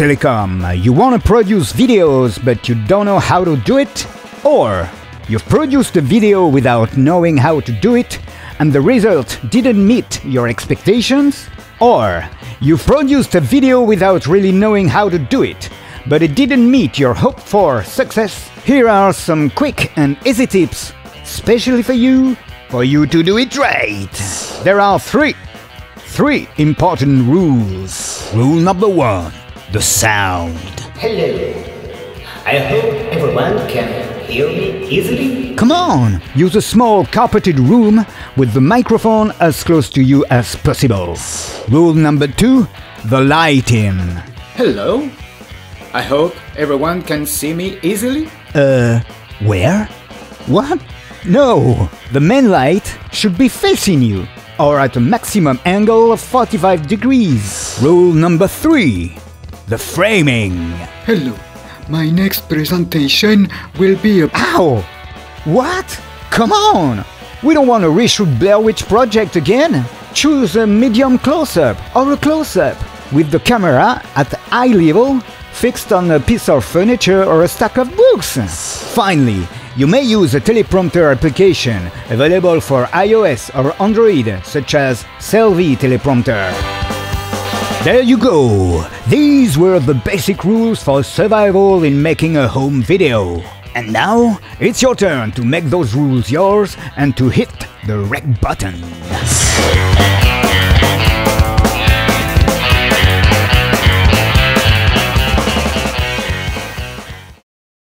Telecom. You want to produce videos but you don't know how to do it? Or you've produced a video without knowing how to do it and the result didn't meet your expectations? Or you've produced a video without really knowing how to do it, but it didn't meet your hope for success? Here are some quick and easy tips, especially for you, for you to do it right. There are three, three important rules. Rule number one, the sound. Hello. I hope everyone can hear me easily. Come on, use a small carpeted room with the microphone as close to you as possible. Rule number two, the lighting. Hello. I hope everyone can see me easily. Uh, where? What? No, the main light should be facing you, or at a maximum angle of 45 degrees. Rule number three, the framing. Hello. My next presentation will be a Ow! What? Come on! We don't want to reshoot Blair Witch Project again! Choose a medium close-up or a close-up with the camera at eye level fixed on a piece of furniture or a stack of books. Finally, you may use a teleprompter application available for iOS or Android such as Selvi Teleprompter. There you go! These were the basic rules for survival in making a home video. And now, it's your turn to make those rules yours and to hit the rec button.